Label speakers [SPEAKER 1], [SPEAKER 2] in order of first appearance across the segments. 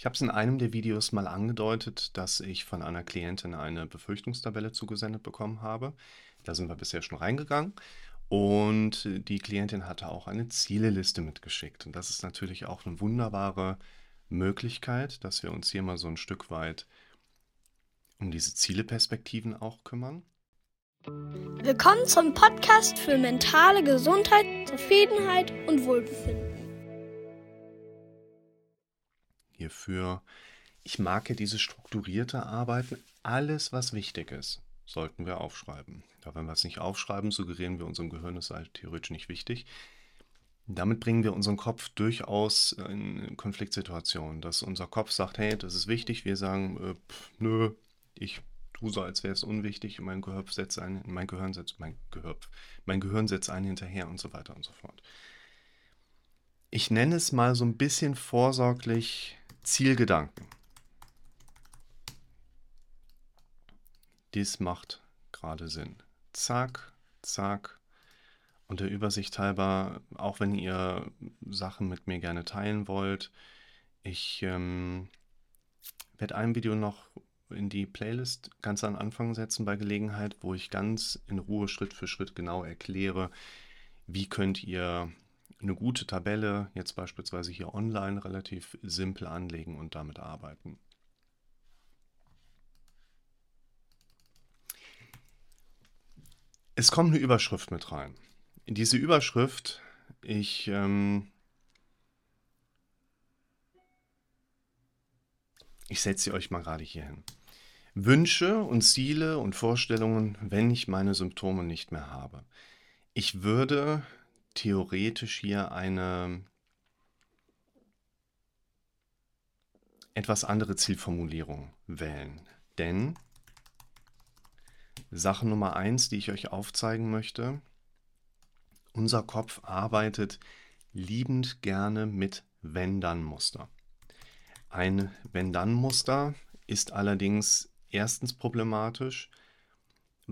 [SPEAKER 1] Ich habe es in einem der Videos mal angedeutet, dass ich von einer Klientin eine Befürchtungstabelle zugesendet bekommen habe. Da sind wir bisher schon reingegangen. Und die Klientin hatte auch eine Zieleliste mitgeschickt. Und das ist natürlich auch eine wunderbare Möglichkeit, dass wir uns hier mal so ein Stück weit um diese Zieleperspektiven auch kümmern.
[SPEAKER 2] Willkommen zum Podcast für mentale Gesundheit, Zufriedenheit und Wohlbefinden.
[SPEAKER 1] Hierfür, ich mag ja dieses strukturierte Arbeiten. Alles, was wichtig ist, sollten wir aufschreiben. Da wenn wir es nicht aufschreiben, suggerieren wir unserem Gehirn, es sei theoretisch nicht wichtig. Damit bringen wir unseren Kopf durchaus in Konfliktsituationen, dass unser Kopf sagt, hey, das ist wichtig. Wir sagen, äh, pff, nö, ich tue so, als wäre es unwichtig mein Gehirn setzt ein, mein Gehirn setzt, mein Gehirn, mein Gehirn setzt einen hinterher und so weiter und so fort. Ich nenne es mal so ein bisschen vorsorglich Zielgedanken. Dies macht gerade Sinn. Zack, zack. Und der Übersicht halber, auch wenn ihr Sachen mit mir gerne teilen wollt, ich ähm, werde ein Video noch in die Playlist ganz am Anfang setzen bei Gelegenheit, wo ich ganz in Ruhe Schritt für Schritt genau erkläre, wie könnt ihr eine gute Tabelle jetzt beispielsweise hier online relativ simpel anlegen und damit arbeiten. Es kommt eine Überschrift mit rein. In diese Überschrift, ich ähm, ich setze sie euch mal gerade hier hin. Wünsche und Ziele und Vorstellungen, wenn ich meine Symptome nicht mehr habe. Ich würde theoretisch hier eine etwas andere Zielformulierung wählen. Denn Sache Nummer eins, die ich euch aufzeigen möchte, unser Kopf arbeitet liebend gerne mit Wenn-Dann-Muster. Ein Wenn-Dann-Muster ist allerdings erstens problematisch,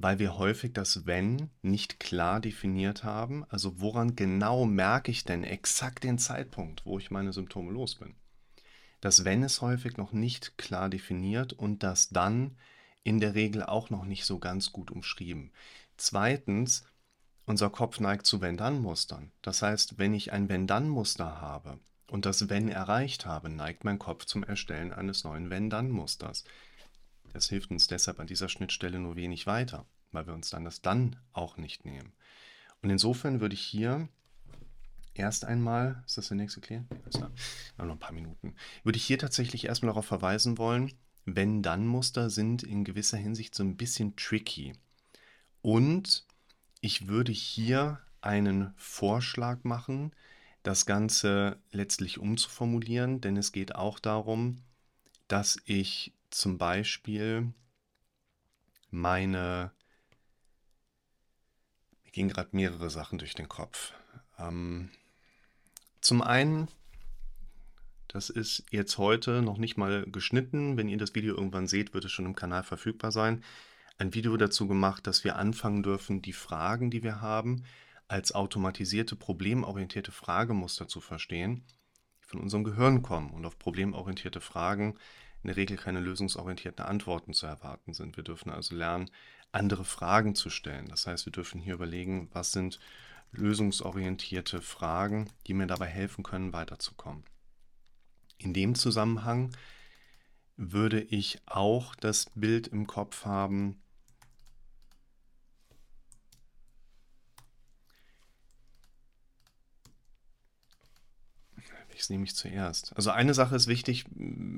[SPEAKER 1] weil wir häufig das Wenn nicht klar definiert haben. Also woran genau merke ich denn exakt den Zeitpunkt, wo ich meine Symptome los bin? Das Wenn ist häufig noch nicht klar definiert und das Dann in der Regel auch noch nicht so ganz gut umschrieben. Zweitens, unser Kopf neigt zu Wenn-Dann-Mustern. Das heißt, wenn ich ein Wenn-Dann-Muster habe und das Wenn erreicht habe, neigt mein Kopf zum Erstellen eines neuen Wenn-Dann-Musters. Das hilft uns deshalb an dieser Schnittstelle nur wenig weiter, weil wir uns dann das Dann auch nicht nehmen. Und insofern würde ich hier erst einmal, ist das der nächste Clear? Also, noch ein paar Minuten. Würde ich hier tatsächlich erstmal darauf verweisen wollen, wenn dann Muster sind in gewisser Hinsicht so ein bisschen tricky. Und ich würde hier einen Vorschlag machen, das Ganze letztlich umzuformulieren, denn es geht auch darum, dass ich zum Beispiel meine, mir gehen gerade mehrere Sachen durch den Kopf. Ähm, zum einen, das ist jetzt heute noch nicht mal geschnitten. Wenn ihr das Video irgendwann seht, wird es schon im Kanal verfügbar sein. Ein Video dazu gemacht, dass wir anfangen dürfen, die Fragen, die wir haben, als automatisierte, problemorientierte Fragemuster zu verstehen, die von unserem Gehirn kommen und auf problemorientierte Fragen in der Regel keine lösungsorientierten Antworten zu erwarten sind. Wir dürfen also lernen, andere Fragen zu stellen. Das heißt, wir dürfen hier überlegen, was sind lösungsorientierte Fragen, die mir dabei helfen können, weiterzukommen. In dem Zusammenhang würde ich auch das Bild im Kopf haben, welches nehme ich zuerst? Also eine Sache ist wichtig,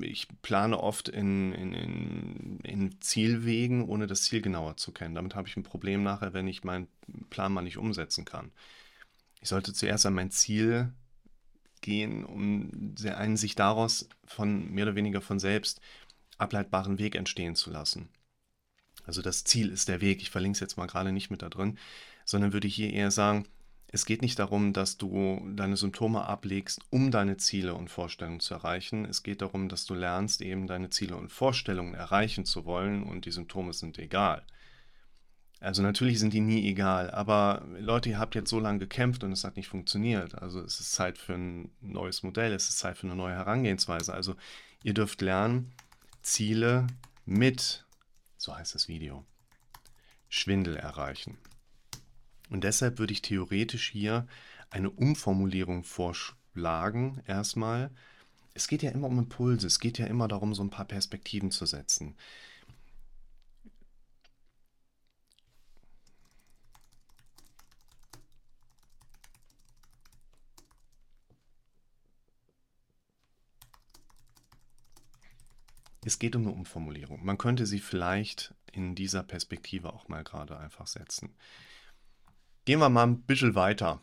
[SPEAKER 1] ich plane oft in, in, in, in Zielwegen, ohne das Ziel genauer zu kennen. Damit habe ich ein Problem nachher, wenn ich meinen Plan mal nicht umsetzen kann. Ich sollte zuerst an mein Ziel gehen, um einen sich daraus von mehr oder weniger von selbst ableitbaren Weg entstehen zu lassen. Also das Ziel ist der Weg. Ich verlinke es jetzt mal gerade nicht mit da drin, sondern würde hier eher sagen, es geht nicht darum, dass du deine Symptome ablegst, um deine Ziele und Vorstellungen zu erreichen. Es geht darum, dass du lernst, eben deine Ziele und Vorstellungen erreichen zu wollen und die Symptome sind egal. Also natürlich sind die nie egal, aber Leute, ihr habt jetzt so lange gekämpft und es hat nicht funktioniert. Also es ist Zeit für ein neues Modell, es ist Zeit für eine neue Herangehensweise. Also ihr dürft lernen, Ziele mit, so heißt das Video, Schwindel erreichen. Und deshalb würde ich theoretisch hier eine Umformulierung vorschlagen, erstmal. Es geht ja immer um Impulse, es geht ja immer darum, so ein paar Perspektiven zu setzen. Es geht um eine Umformulierung. Man könnte sie vielleicht in dieser Perspektive auch mal gerade einfach setzen. Gehen wir mal ein bisschen weiter.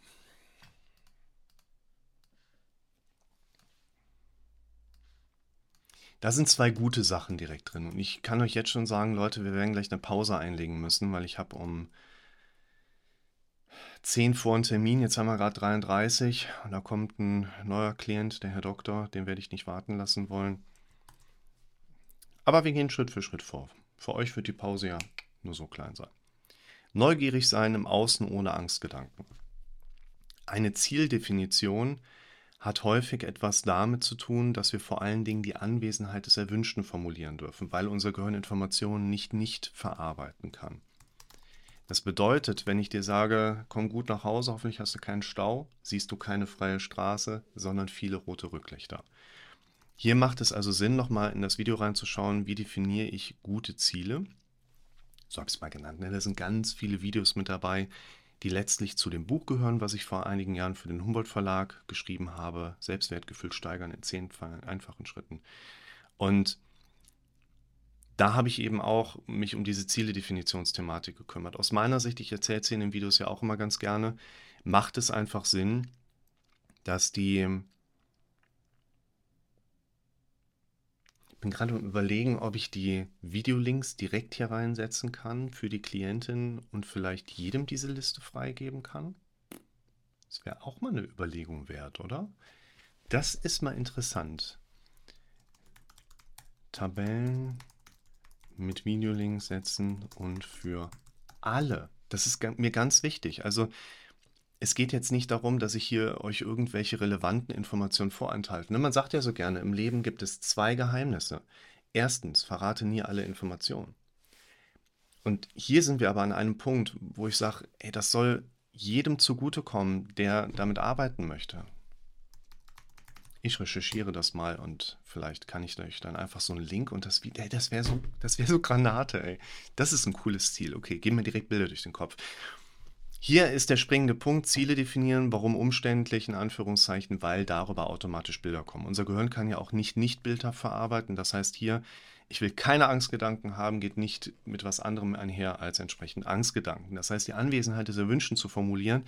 [SPEAKER 1] Da sind zwei gute Sachen direkt drin. Und ich kann euch jetzt schon sagen, Leute, wir werden gleich eine Pause einlegen müssen, weil ich habe um 10 vor einen Termin. Jetzt haben wir gerade 33 und da kommt ein neuer Klient, der Herr Doktor, den werde ich nicht warten lassen wollen. Aber wir gehen Schritt für Schritt vor. Für euch wird die Pause ja nur so klein sein. Neugierig sein im Außen ohne Angstgedanken. Eine Zieldefinition hat häufig etwas damit zu tun, dass wir vor allen Dingen die Anwesenheit des Erwünschten formulieren dürfen, weil unser Gehirn Informationen nicht nicht verarbeiten kann. Das bedeutet, wenn ich dir sage, komm gut nach Hause, hoffentlich hast du keinen Stau, siehst du keine freie Straße, sondern viele rote Rücklichter. Hier macht es also Sinn, nochmal in das Video reinzuschauen, wie definiere ich gute Ziele. So habe ich es mal genannt. Ne? Da sind ganz viele Videos mit dabei, die letztlich zu dem Buch gehören, was ich vor einigen Jahren für den Humboldt Verlag geschrieben habe. Selbstwertgefühl steigern in zehn einfachen Schritten. Und da habe ich eben auch mich um diese Zieledefinitionsthematik gekümmert. Aus meiner Sicht, ich erzähle es in den Videos ja auch immer ganz gerne, macht es einfach Sinn, dass die bin gerade Überlegen, ob ich die Videolinks direkt hier reinsetzen kann für die Klientin und vielleicht jedem diese Liste freigeben kann. Das wäre auch mal eine Überlegung wert, oder? Das ist mal interessant. Tabellen mit Videolinks setzen und für alle. Das ist mir ganz wichtig. Also es geht jetzt nicht darum, dass ich hier euch irgendwelche relevanten Informationen vorenthalte. Ne, man sagt ja so gerne, im Leben gibt es zwei Geheimnisse. Erstens, verrate nie alle Informationen. Und hier sind wir aber an einem Punkt, wo ich sage, ey, das soll jedem zugutekommen, der damit arbeiten möchte. Ich recherchiere das mal und vielleicht kann ich euch dann einfach so einen Link und das, ey, das wäre so, das so Granate, ey. Das ist ein cooles Ziel. Okay, gehen mir direkt Bilder durch den Kopf. Hier ist der springende Punkt, Ziele definieren. Warum umständlich? In Anführungszeichen, weil darüber automatisch Bilder kommen. Unser Gehirn kann ja auch nicht nicht bildhaft verarbeiten. Das heißt hier, ich will keine Angstgedanken haben, geht nicht mit was anderem einher als entsprechend Angstgedanken. Das heißt, die Anwesenheit des Erwünschten zu formulieren,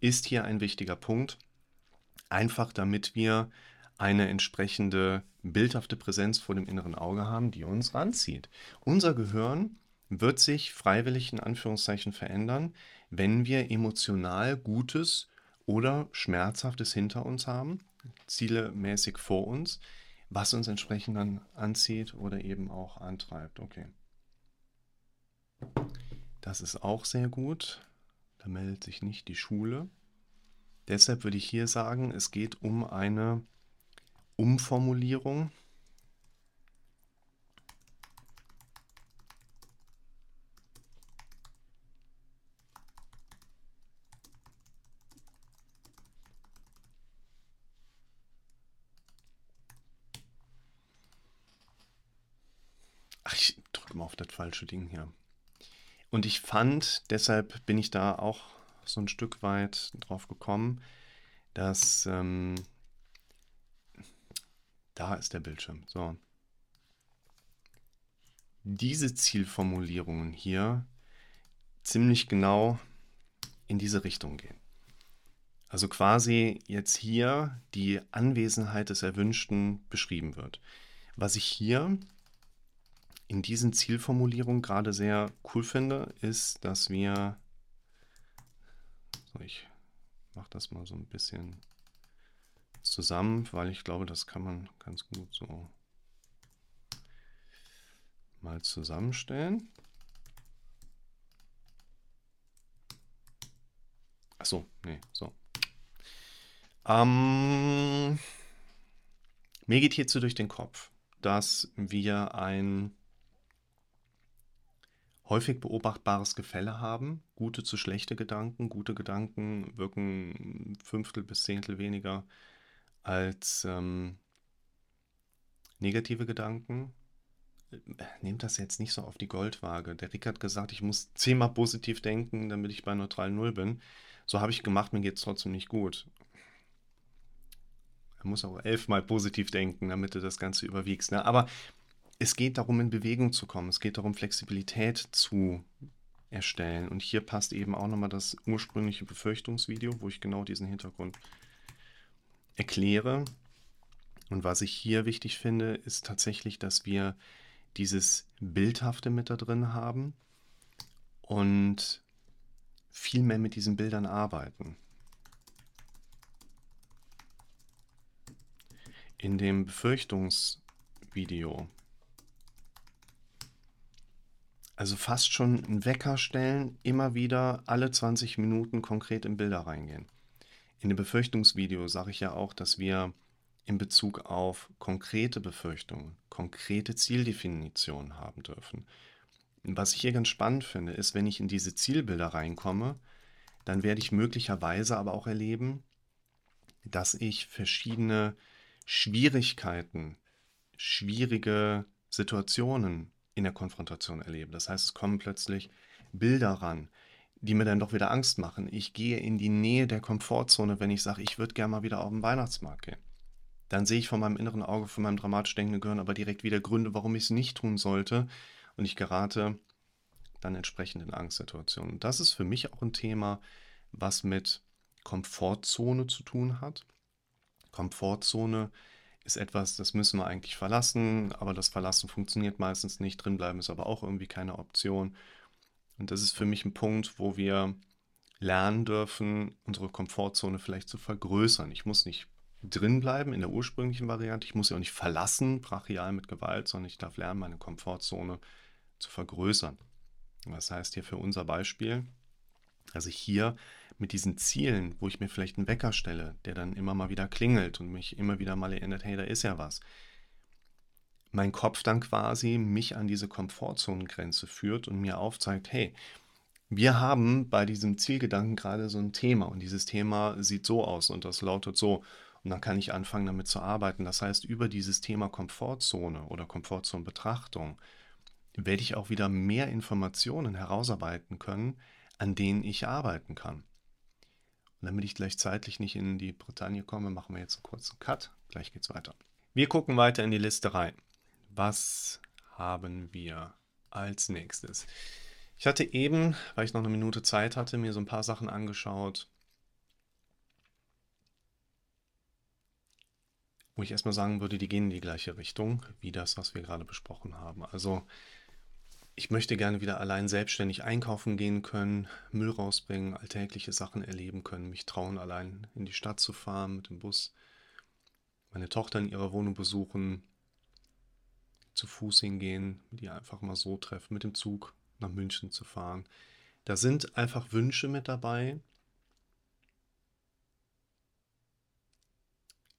[SPEAKER 1] ist hier ein wichtiger Punkt. Einfach damit wir eine entsprechende bildhafte Präsenz vor dem inneren Auge haben, die uns ranzieht. Unser Gehirn wird sich freiwillig in Anführungszeichen verändern, wenn wir emotional Gutes oder Schmerzhaftes hinter uns haben, zielemäßig vor uns, was uns entsprechend dann anzieht oder eben auch antreibt. Okay. Das ist auch sehr gut. Da meldet sich nicht die Schule. Deshalb würde ich hier sagen, es geht um eine Umformulierung auf das falsche Ding hier. Und ich fand, deshalb bin ich da auch so ein Stück weit drauf gekommen, dass ähm, da ist der Bildschirm. So. Diese Zielformulierungen hier ziemlich genau in diese Richtung gehen. Also quasi jetzt hier die Anwesenheit des Erwünschten beschrieben wird. Was ich hier in diesen Zielformulierungen gerade sehr cool finde, ist, dass wir, so ich mache das mal so ein bisschen zusammen, weil ich glaube, das kann man ganz gut so mal zusammenstellen. so, nee, so. Ähm, mir geht hierzu durch den Kopf, dass wir ein häufig beobachtbares Gefälle haben. Gute zu schlechte Gedanken. Gute Gedanken wirken Fünftel bis Zehntel weniger als ähm, negative Gedanken. Nehmt das jetzt nicht so auf die Goldwaage. Der Rick hat gesagt, ich muss zehnmal positiv denken, damit ich bei neutral Null bin. So habe ich gemacht, mir geht es trotzdem nicht gut. Er muss auch elfmal positiv denken, damit du das Ganze überwiegst. Ne? Aber es geht darum, in Bewegung zu kommen. Es geht darum, Flexibilität zu erstellen. Und hier passt eben auch nochmal das ursprüngliche Befürchtungsvideo, wo ich genau diesen Hintergrund erkläre. Und was ich hier wichtig finde, ist tatsächlich, dass wir dieses Bildhafte mit da drin haben und viel mehr mit diesen Bildern arbeiten. In dem Befürchtungsvideo also fast schon einen Wecker stellen, immer wieder alle 20 Minuten konkret in Bilder reingehen. In dem Befürchtungsvideo sage ich ja auch, dass wir in Bezug auf konkrete Befürchtungen, konkrete Zieldefinitionen haben dürfen. Was ich hier ganz spannend finde, ist, wenn ich in diese Zielbilder reinkomme, dann werde ich möglicherweise aber auch erleben, dass ich verschiedene Schwierigkeiten, schwierige Situationen in der Konfrontation erlebe. Das heißt, es kommen plötzlich Bilder ran, die mir dann doch wieder Angst machen. Ich gehe in die Nähe der Komfortzone, wenn ich sage, ich würde gerne mal wieder auf den Weihnachtsmarkt gehen. Dann sehe ich von meinem inneren Auge, von meinem dramatisch denkenden Gehirn aber direkt wieder Gründe, warum ich es nicht tun sollte. Und ich gerate dann entsprechend in Angstsituationen. Das ist für mich auch ein Thema, was mit Komfortzone zu tun hat. Komfortzone ist etwas, das müssen wir eigentlich verlassen, aber das Verlassen funktioniert meistens nicht. Drinbleiben ist aber auch irgendwie keine Option. Und das ist für mich ein Punkt, wo wir lernen dürfen, unsere Komfortzone vielleicht zu vergrößern. Ich muss nicht drinbleiben in der ursprünglichen Variante, ich muss sie auch nicht verlassen, brachial mit Gewalt, sondern ich darf lernen, meine Komfortzone zu vergrößern. Das heißt hier für unser Beispiel, also hier mit diesen Zielen, wo ich mir vielleicht einen Wecker stelle, der dann immer mal wieder klingelt und mich immer wieder mal erinnert, hey, da ist ja was. Mein Kopf dann quasi mich an diese Komfortzonengrenze führt und mir aufzeigt, hey, wir haben bei diesem Zielgedanken gerade so ein Thema und dieses Thema sieht so aus und das lautet so. Und dann kann ich anfangen, damit zu arbeiten. Das heißt, über dieses Thema Komfortzone oder Komfortzonenbetrachtung werde ich auch wieder mehr Informationen herausarbeiten können, an denen ich arbeiten kann. Und damit ich gleich zeitlich nicht in die Bretagne komme, machen wir jetzt einen kurzen Cut. Gleich geht's weiter. Wir gucken weiter in die Liste rein. Was haben wir als nächstes? Ich hatte eben, weil ich noch eine Minute Zeit hatte, mir so ein paar Sachen angeschaut, wo ich erstmal sagen würde, die gehen in die gleiche Richtung wie das, was wir gerade besprochen haben. Also ich möchte gerne wieder allein selbstständig einkaufen gehen können, Müll rausbringen, alltägliche Sachen erleben können, mich trauen, allein in die Stadt zu fahren mit dem Bus, meine Tochter in ihrer Wohnung besuchen, zu Fuß hingehen, die einfach mal so treffen, mit dem Zug nach München zu fahren. Da sind einfach Wünsche mit dabei,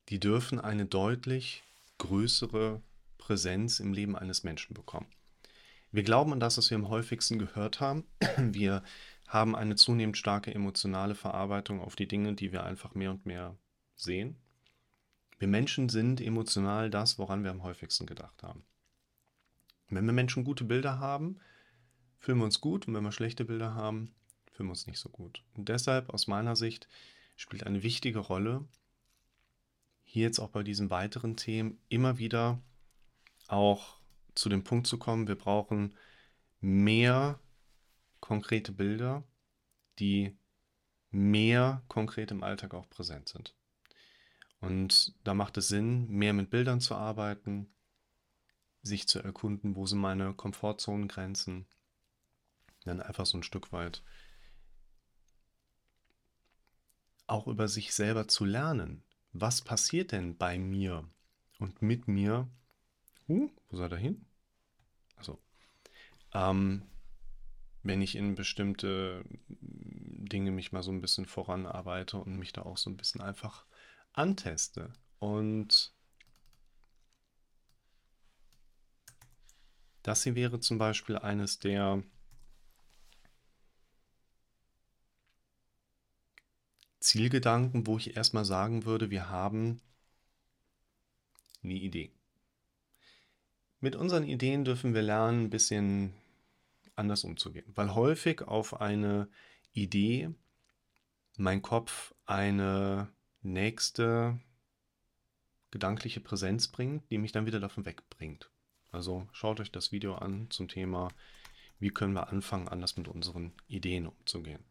[SPEAKER 1] die dürfen eine deutlich größere Präsenz im Leben eines Menschen bekommen. Wir glauben an das, was wir am häufigsten gehört haben. Wir haben eine zunehmend starke emotionale Verarbeitung auf die Dinge, die wir einfach mehr und mehr sehen. Wir Menschen sind emotional das, woran wir am häufigsten gedacht haben. Wenn wir Menschen gute Bilder haben, fühlen wir uns gut und wenn wir schlechte Bilder haben, fühlen wir uns nicht so gut. Und deshalb aus meiner Sicht spielt eine wichtige Rolle, hier jetzt auch bei diesen weiteren Themen immer wieder auch zu dem Punkt zu kommen, wir brauchen mehr konkrete Bilder, die mehr konkret im Alltag auch präsent sind. Und da macht es Sinn, mehr mit Bildern zu arbeiten, sich zu erkunden, wo sind meine Komfortzonengrenzen, dann einfach so ein Stück weit auch über sich selber zu lernen. Was passiert denn bei mir und mit mir, Uh, wo soll er hin? Also, ähm, wenn ich in bestimmte Dinge mich mal so ein bisschen voranarbeite und mich da auch so ein bisschen einfach anteste. Und das hier wäre zum Beispiel eines der Zielgedanken, wo ich erstmal sagen würde, wir haben eine Idee. Mit unseren Ideen dürfen wir lernen, ein bisschen anders umzugehen, weil häufig auf eine Idee mein Kopf eine nächste gedankliche Präsenz bringt, die mich dann wieder davon wegbringt. Also schaut euch das Video an zum Thema, wie können wir anfangen, anders mit unseren Ideen umzugehen.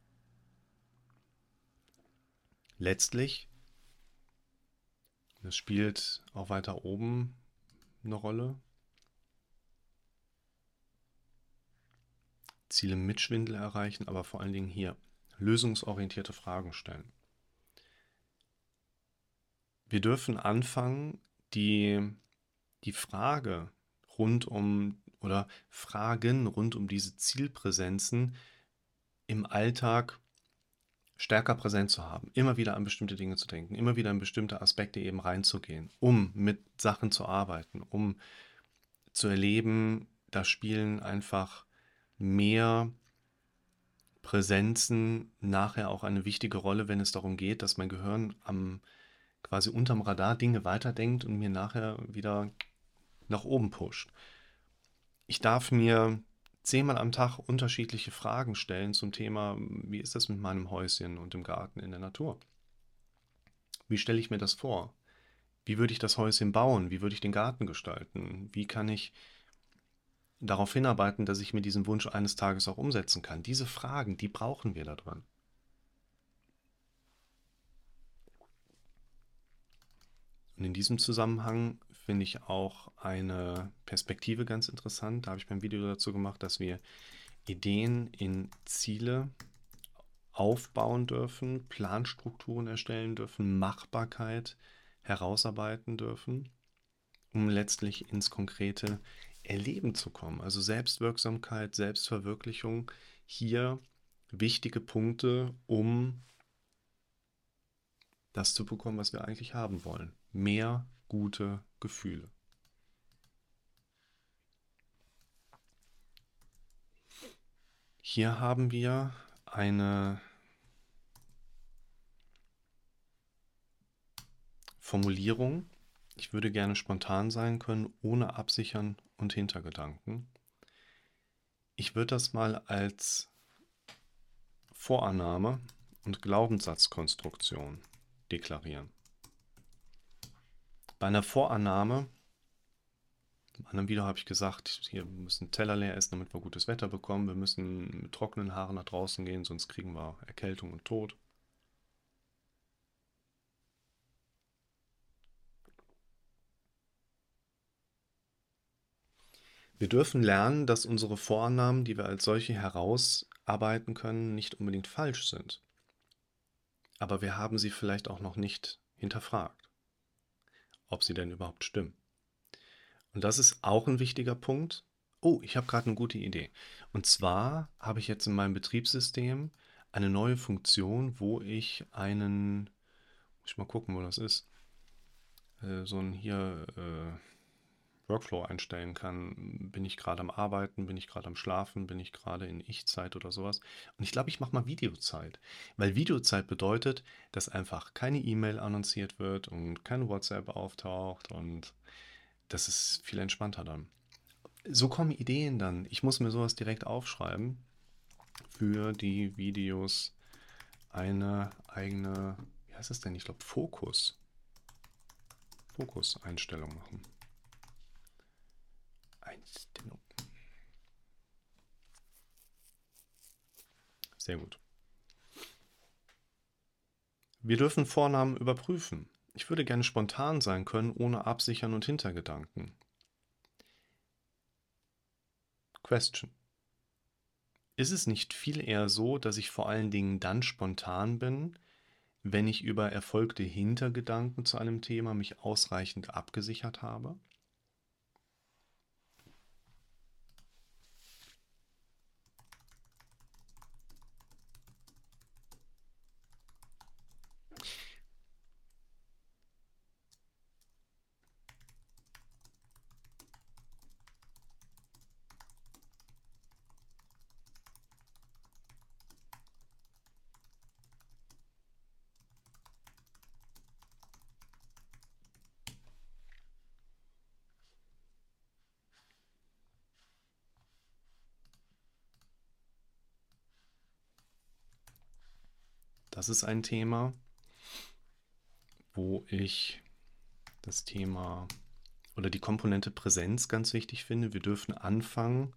[SPEAKER 1] Letztlich, das spielt auch weiter oben eine Rolle, Ziele mit Schwindel erreichen, aber vor allen Dingen hier lösungsorientierte Fragen stellen. Wir dürfen anfangen, die, die Frage rund um oder Fragen rund um diese Zielpräsenzen im Alltag stärker präsent zu haben, immer wieder an bestimmte Dinge zu denken, immer wieder in bestimmte Aspekte eben reinzugehen, um mit Sachen zu arbeiten, um zu erleben, da spielen einfach mehr Präsenzen nachher auch eine wichtige Rolle, wenn es darum geht, dass mein Gehirn am quasi unterm Radar Dinge weiterdenkt und mir nachher wieder nach oben pusht. Ich darf mir zehnmal am Tag unterschiedliche Fragen stellen zum Thema, wie ist das mit meinem Häuschen und dem Garten in der Natur? Wie stelle ich mir das vor? Wie würde ich das Häuschen bauen? Wie würde ich den Garten gestalten? Wie kann ich darauf hinarbeiten, dass ich mir diesen Wunsch eines Tages auch umsetzen kann? Diese Fragen, die brauchen wir da dran. Und in diesem Zusammenhang finde ich auch eine Perspektive ganz interessant. Da habe ich mein Video dazu gemacht, dass wir Ideen in Ziele aufbauen dürfen, Planstrukturen erstellen dürfen, Machbarkeit herausarbeiten dürfen, um letztlich ins konkrete Erleben zu kommen. Also Selbstwirksamkeit, Selbstverwirklichung, hier wichtige Punkte, um das zu bekommen, was wir eigentlich haben wollen mehr gute Gefühle. Hier haben wir eine Formulierung. Ich würde gerne spontan sein können, ohne Absichern und Hintergedanken. Ich würde das mal als Vorannahme und Glaubenssatzkonstruktion deklarieren. Bei einer Vorannahme, im anderen Video habe ich gesagt, hier, müssen Teller leer essen, damit wir gutes Wetter bekommen. Wir müssen mit trockenen Haaren nach draußen gehen, sonst kriegen wir Erkältung und Tod. Wir dürfen lernen, dass unsere Vorannahmen, die wir als solche herausarbeiten können, nicht unbedingt falsch sind. Aber wir haben sie vielleicht auch noch nicht hinterfragt ob sie denn überhaupt stimmen. Und das ist auch ein wichtiger Punkt. Oh, ich habe gerade eine gute Idee. Und zwar habe ich jetzt in meinem Betriebssystem eine neue Funktion, wo ich einen, muss ich mal gucken, wo das ist, äh, so ein hier äh, Workflow einstellen kann. Bin ich gerade am Arbeiten, bin ich gerade am Schlafen, bin ich gerade in Ich-Zeit oder sowas. Und ich glaube, ich mache mal Videozeit. Weil Videozeit bedeutet, dass einfach keine E-Mail annonciert wird und keine WhatsApp auftaucht und das ist viel entspannter dann. So kommen Ideen dann. Ich muss mir sowas direkt aufschreiben. Für die Videos eine eigene, wie heißt es denn? Ich glaube, Fokus. Fokus-Einstellung machen. Einstellung. Sehr gut. Wir dürfen Vornamen überprüfen. Ich würde gerne spontan sein können, ohne Absichern und Hintergedanken. Question. Ist es nicht viel eher so, dass ich vor allen Dingen dann spontan bin, wenn ich über erfolgte Hintergedanken zu einem Thema mich ausreichend abgesichert habe? Das ist ein Thema, wo ich das Thema oder die Komponente Präsenz ganz wichtig finde. Wir dürfen anfangen,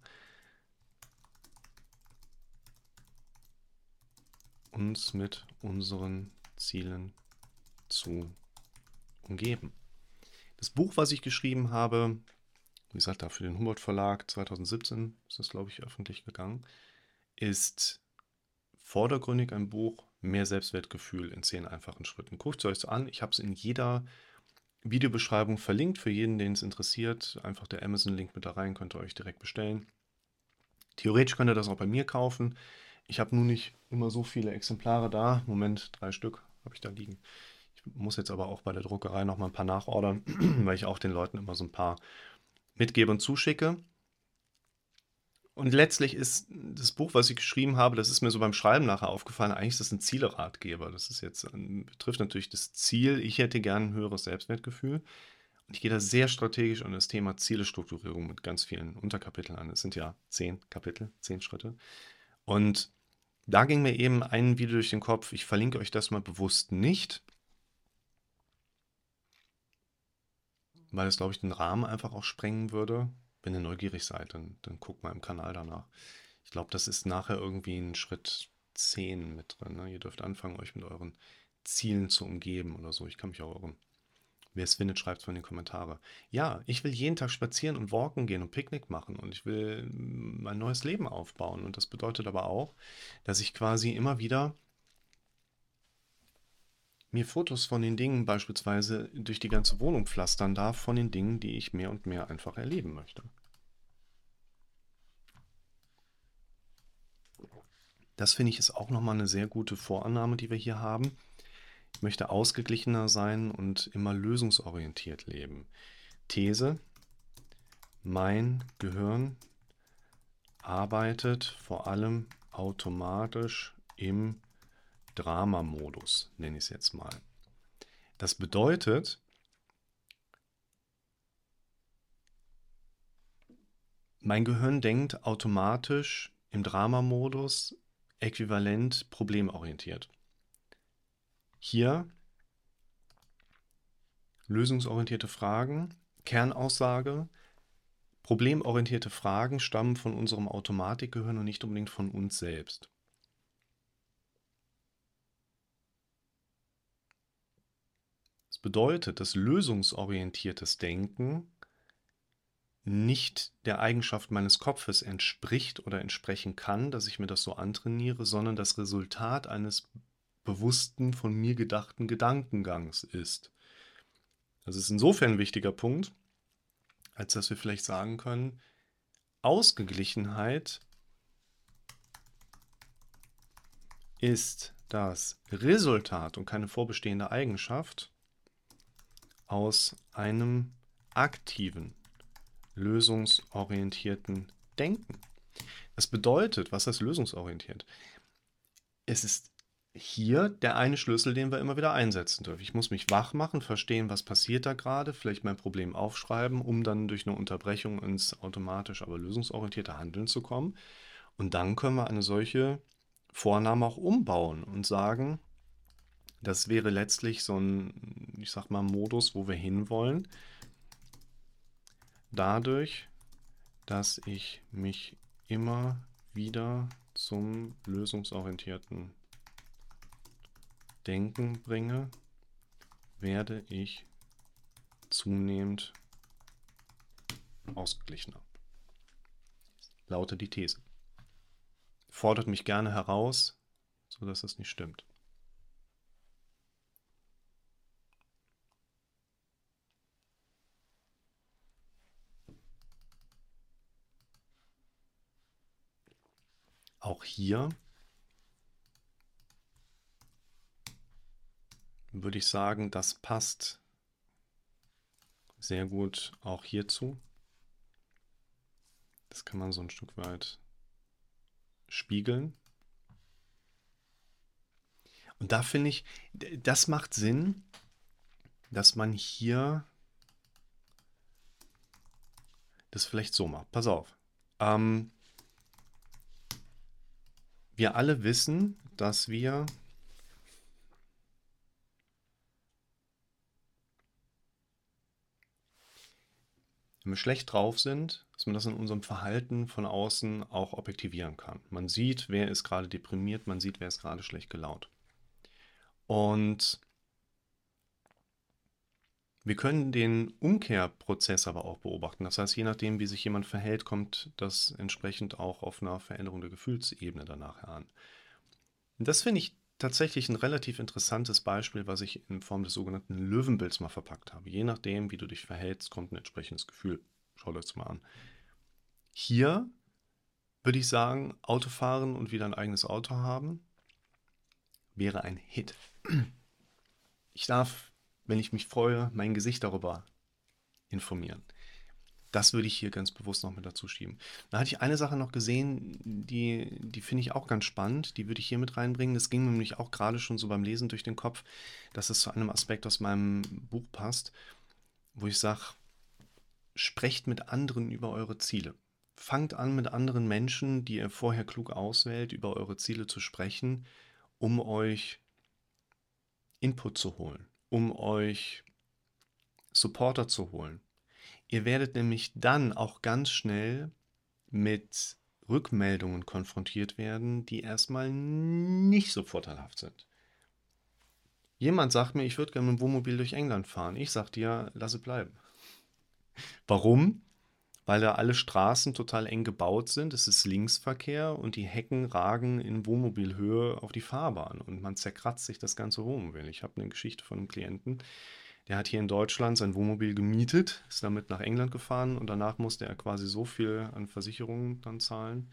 [SPEAKER 1] uns mit unseren Zielen zu umgeben. Das Buch, was ich geschrieben habe, wie gesagt, da für den Humboldt Verlag 2017 ist das, glaube ich, öffentlich gegangen, ist vordergründig ein Buch Mehr Selbstwertgefühl in zehn einfachen Schritten. Guckt es euch an. Ich habe es in jeder Videobeschreibung verlinkt für jeden, den es interessiert. Einfach der Amazon-Link mit da rein, könnt ihr euch direkt bestellen. Theoretisch könnt ihr das auch bei mir kaufen. Ich habe nun nicht immer so viele Exemplare da. Moment, drei Stück habe ich da liegen. Ich muss jetzt aber auch bei der Druckerei noch mal ein paar nachordern, weil ich auch den Leuten immer so ein paar mitgebe und zuschicke. Und letztlich ist das Buch, was ich geschrieben habe, das ist mir so beim Schreiben nachher aufgefallen, eigentlich ist das ein Zieleratgeber. Das ist jetzt, ähm, betrifft natürlich das Ziel. Ich hätte gern ein höheres Selbstwertgefühl. Und ich gehe da sehr strategisch an das Thema Zielestrukturierung mit ganz vielen Unterkapiteln an. Es sind ja zehn Kapitel, zehn Schritte. Und da ging mir eben ein Video durch den Kopf. Ich verlinke euch das mal bewusst nicht, weil es, glaube ich, den Rahmen einfach auch sprengen würde. Wenn ihr neugierig seid, dann, dann guckt mal im Kanal danach. Ich glaube, das ist nachher irgendwie ein Schritt 10 mit drin. Ne? Ihr dürft anfangen, euch mit euren Zielen zu umgeben oder so. Ich kann mich auch irren. Wer es findet, schreibt es in die Kommentare. Ja, ich will jeden Tag spazieren und walken gehen und Picknick machen und ich will mein neues Leben aufbauen. Und das bedeutet aber auch, dass ich quasi immer wieder mir Fotos von den Dingen beispielsweise durch die ganze Wohnung pflastern darf, von den Dingen, die ich mehr und mehr einfach erleben möchte. Das finde ich ist auch nochmal eine sehr gute Vorannahme, die wir hier haben. Ich möchte ausgeglichener sein und immer lösungsorientiert leben. These, mein Gehirn arbeitet vor allem automatisch im Drama-Modus, nenne ich es jetzt mal. Das bedeutet, mein Gehirn denkt automatisch im Drama-Modus äquivalent problemorientiert. Hier lösungsorientierte Fragen, Kernaussage, problemorientierte Fragen stammen von unserem Automatikgehirn und nicht unbedingt von uns selbst. Bedeutet, dass lösungsorientiertes Denken nicht der Eigenschaft meines Kopfes entspricht oder entsprechen kann, dass ich mir das so antrainiere, sondern das Resultat eines bewussten, von mir gedachten Gedankengangs ist. Das ist insofern ein wichtiger Punkt, als dass wir vielleicht sagen können, Ausgeglichenheit ist das Resultat und keine vorbestehende Eigenschaft aus einem aktiven, lösungsorientierten Denken. Das bedeutet, was heißt lösungsorientiert? Es ist hier der eine Schlüssel, den wir immer wieder einsetzen dürfen. Ich muss mich wach machen, verstehen, was passiert da gerade, vielleicht mein Problem aufschreiben, um dann durch eine Unterbrechung ins automatisch, aber lösungsorientierte Handeln zu kommen. Und dann können wir eine solche Vornahme auch umbauen und sagen, das wäre letztlich so ein, ich sag mal, Modus, wo wir hinwollen. Dadurch, dass ich mich immer wieder zum lösungsorientierten Denken bringe, werde ich zunehmend ausgeglichener. Lautet die These. Fordert mich gerne heraus, sodass es nicht stimmt. Auch hier würde ich sagen, das passt sehr gut auch hierzu. Das kann man so ein Stück weit spiegeln. Und da finde ich, das macht Sinn, dass man hier das vielleicht so macht. Pass auf. Ähm, wir alle wissen, dass wir wenn wir schlecht drauf sind, dass man das in unserem Verhalten von außen auch objektivieren kann. Man sieht, wer ist gerade deprimiert, man sieht, wer ist gerade schlecht gelaunt. Und wir können den Umkehrprozess aber auch beobachten. Das heißt, je nachdem, wie sich jemand verhält, kommt das entsprechend auch auf einer Veränderung der Gefühlsebene danach an. Das finde ich tatsächlich ein relativ interessantes Beispiel, was ich in Form des sogenannten Löwenbilds mal verpackt habe. Je nachdem, wie du dich verhältst, kommt ein entsprechendes Gefühl. Schaut euch das mal an. Hier würde ich sagen, Autofahren und wieder ein eigenes Auto haben, wäre ein Hit. Ich darf wenn ich mich freue, mein Gesicht darüber informieren. Das würde ich hier ganz bewusst noch mit dazu schieben. Da hatte ich eine Sache noch gesehen, die, die finde ich auch ganz spannend. Die würde ich hier mit reinbringen. Das ging mir nämlich auch gerade schon so beim Lesen durch den Kopf, dass es zu einem Aspekt aus meinem Buch passt, wo ich sage, sprecht mit anderen über eure Ziele. Fangt an, mit anderen Menschen, die ihr vorher klug auswählt, über eure Ziele zu sprechen, um euch Input zu holen um euch Supporter zu holen. Ihr werdet nämlich dann auch ganz schnell mit Rückmeldungen konfrontiert werden, die erstmal nicht so vorteilhaft sind. Jemand sagt mir, ich würde gerne mit dem Wohnmobil durch England fahren. Ich sage dir, lasse bleiben. Warum? Weil da alle Straßen total eng gebaut sind. Es ist Linksverkehr und die Hecken ragen in Wohnmobilhöhe auf die Fahrbahn und man zerkratzt sich das ganze Wohnmobil. Ich habe eine Geschichte von einem Klienten, der hat hier in Deutschland sein Wohnmobil gemietet, ist damit nach England gefahren und danach musste er quasi so viel an Versicherungen dann zahlen,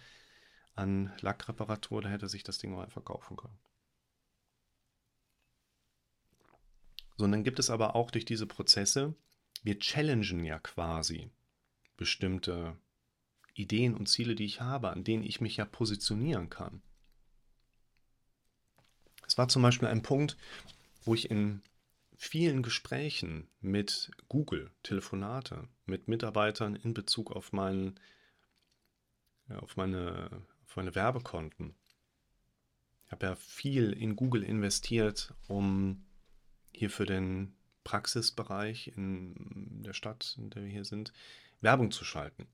[SPEAKER 1] an Lackreparatur, da hätte sich das Ding mal verkaufen können. So, und dann gibt es aber auch durch diese Prozesse, wir challengen ja quasi bestimmte Ideen und Ziele, die ich habe, an denen ich mich ja positionieren kann. Es war zum Beispiel ein Punkt, wo ich in vielen Gesprächen mit Google, Telefonate, mit Mitarbeitern in Bezug auf, mein, ja, auf, meine, auf meine Werbekonten. Ich habe ja viel in Google investiert, um hier für den Praxisbereich in der Stadt, in der wir hier sind, Werbung zu schalten.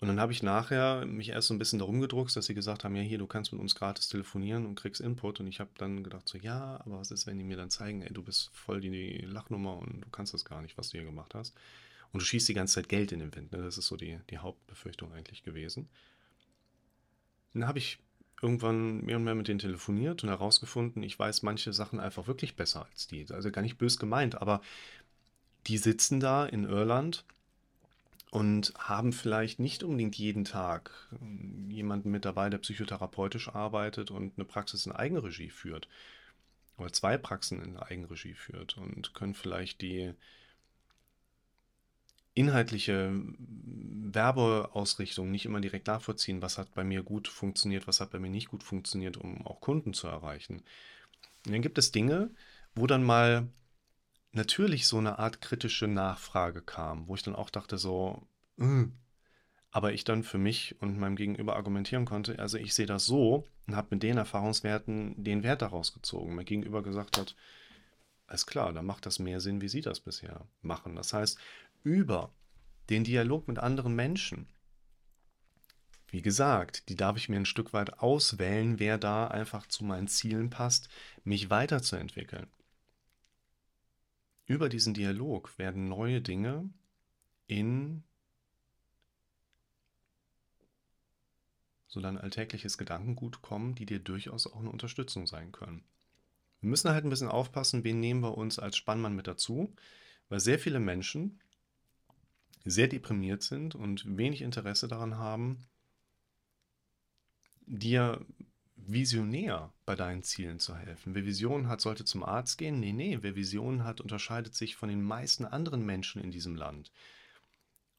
[SPEAKER 1] Und dann habe ich nachher mich erst so ein bisschen darum gedruckt, dass sie gesagt haben, ja hier, du kannst mit uns gratis telefonieren und kriegst Input. Und ich habe dann gedacht so, ja, aber was ist, wenn die mir dann zeigen, ey, du bist voll die Lachnummer und du kannst das gar nicht, was du hier gemacht hast. Und du schießt die ganze Zeit Geld in den Wind. Ne? Das ist so die, die Hauptbefürchtung eigentlich gewesen. Dann habe ich irgendwann mehr und mehr mit denen telefoniert und herausgefunden, ich weiß manche Sachen einfach wirklich besser als die. Also gar nicht bös gemeint, aber die sitzen da in Irland und haben vielleicht nicht unbedingt jeden Tag ähm, jemanden mit dabei, der psychotherapeutisch arbeitet und eine Praxis in Eigenregie führt oder zwei Praxen in Eigenregie führt und können vielleicht die inhaltliche Werbeausrichtung nicht immer direkt nachvollziehen, was hat bei mir gut funktioniert, was hat bei mir nicht gut funktioniert, um auch Kunden zu erreichen. Und dann gibt es Dinge, wo dann mal natürlich so eine Art kritische Nachfrage kam, wo ich dann auch dachte so, äh. aber ich dann für mich und meinem Gegenüber argumentieren konnte, also ich sehe das so und habe mit den Erfahrungswerten den Wert daraus gezogen. Mein Gegenüber gesagt hat, alles klar, dann macht das mehr Sinn, wie Sie das bisher machen. Das heißt, über den Dialog mit anderen Menschen, wie gesagt, die darf ich mir ein Stück weit auswählen, wer da einfach zu meinen Zielen passt, mich weiterzuentwickeln. Über diesen Dialog werden neue Dinge in so dein alltägliches Gedankengut kommen, die dir durchaus auch eine Unterstützung sein können. Wir müssen halt ein bisschen aufpassen, wen nehmen wir uns als Spannmann mit dazu, weil sehr viele Menschen sehr deprimiert sind und wenig Interesse daran haben, dir visionär bei deinen Zielen zu helfen. Wer Visionen hat, sollte zum Arzt gehen. Nee, nee, wer Visionen hat, unterscheidet sich von den meisten anderen Menschen in diesem Land.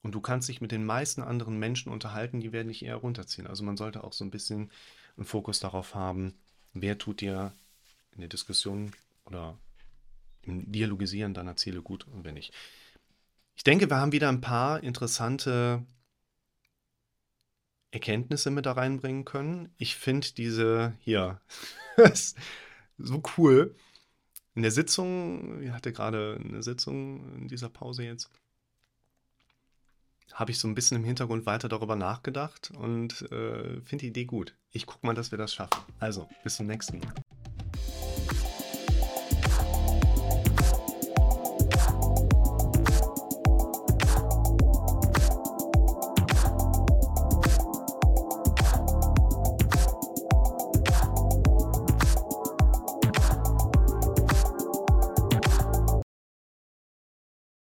[SPEAKER 1] Und du kannst dich mit den meisten anderen Menschen unterhalten, die werden dich eher runterziehen. Also man sollte auch so ein bisschen einen Fokus darauf haben, wer tut dir in der Diskussion oder im Dialogisieren deiner Ziele gut und wer nicht. Ich denke, wir haben wieder ein paar interessante Erkenntnisse mit da reinbringen können. Ich finde diese hier so cool. In der Sitzung, ich hatte gerade eine Sitzung in dieser Pause jetzt, habe ich so ein bisschen im Hintergrund weiter darüber nachgedacht und äh, finde die Idee gut. Ich gucke mal, dass wir das schaffen. Also, bis zum nächsten Mal.